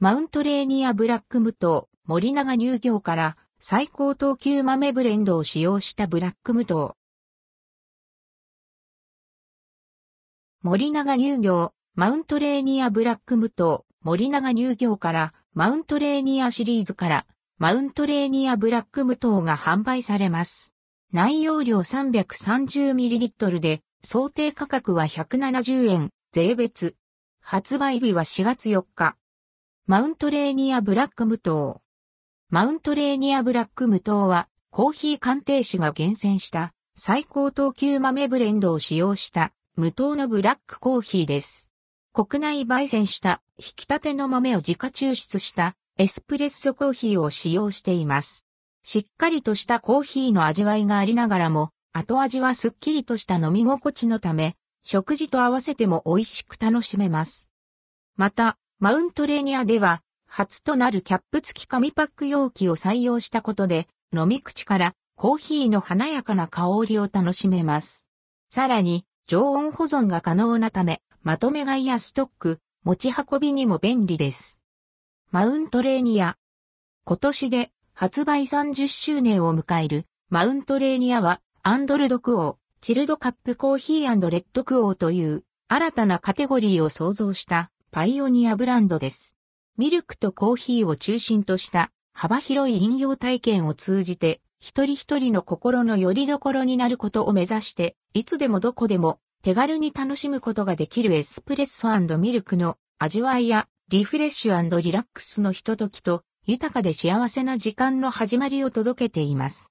マウントレーニアブラック無糖、森永乳業から最高等級豆ブレンドを使用したブラック無糖。森永乳業、マウントレーニアブラック無糖、森永乳業からマウントレーニアシリーズからマウントレーニアブラック無糖が販売されます。内容量 330ml で想定価格は170円、税別。発売日は4月4日。マウントレーニアブラック無糖。マウントレーニアブラック無糖は、コーヒー鑑定士が厳選した最高等級豆ブレンドを使用した無糖のブラックコーヒーです。国内焙煎した引き立ての豆を自家抽出したエスプレッソコーヒーを使用しています。しっかりとしたコーヒーの味わいがありながらも、後味はすっきりとした飲み心地のため、食事と合わせても美味しく楽しめます。また、マウントレーニアでは、初となるキャップ付き紙パック容器を採用したことで、飲み口からコーヒーの華やかな香りを楽しめます。さらに、常温保存が可能なため、まとめ買いやストック、持ち運びにも便利です。マウントレーニア。今年で発売30周年を迎えるマウントレーニアはアンドルドクオー、チルドカップコーヒーレッドクオーという新たなカテゴリーを創造したパイオニアブランドです。ミルクとコーヒーを中心とした幅広い飲用体験を通じて一人一人の心の拠り所になることを目指していつでもどこでも手軽に楽しむことができるエスプレッソミルクの味わいやリフレッシュリラックスのひとときと豊かで幸せな時間の始まりを届けています。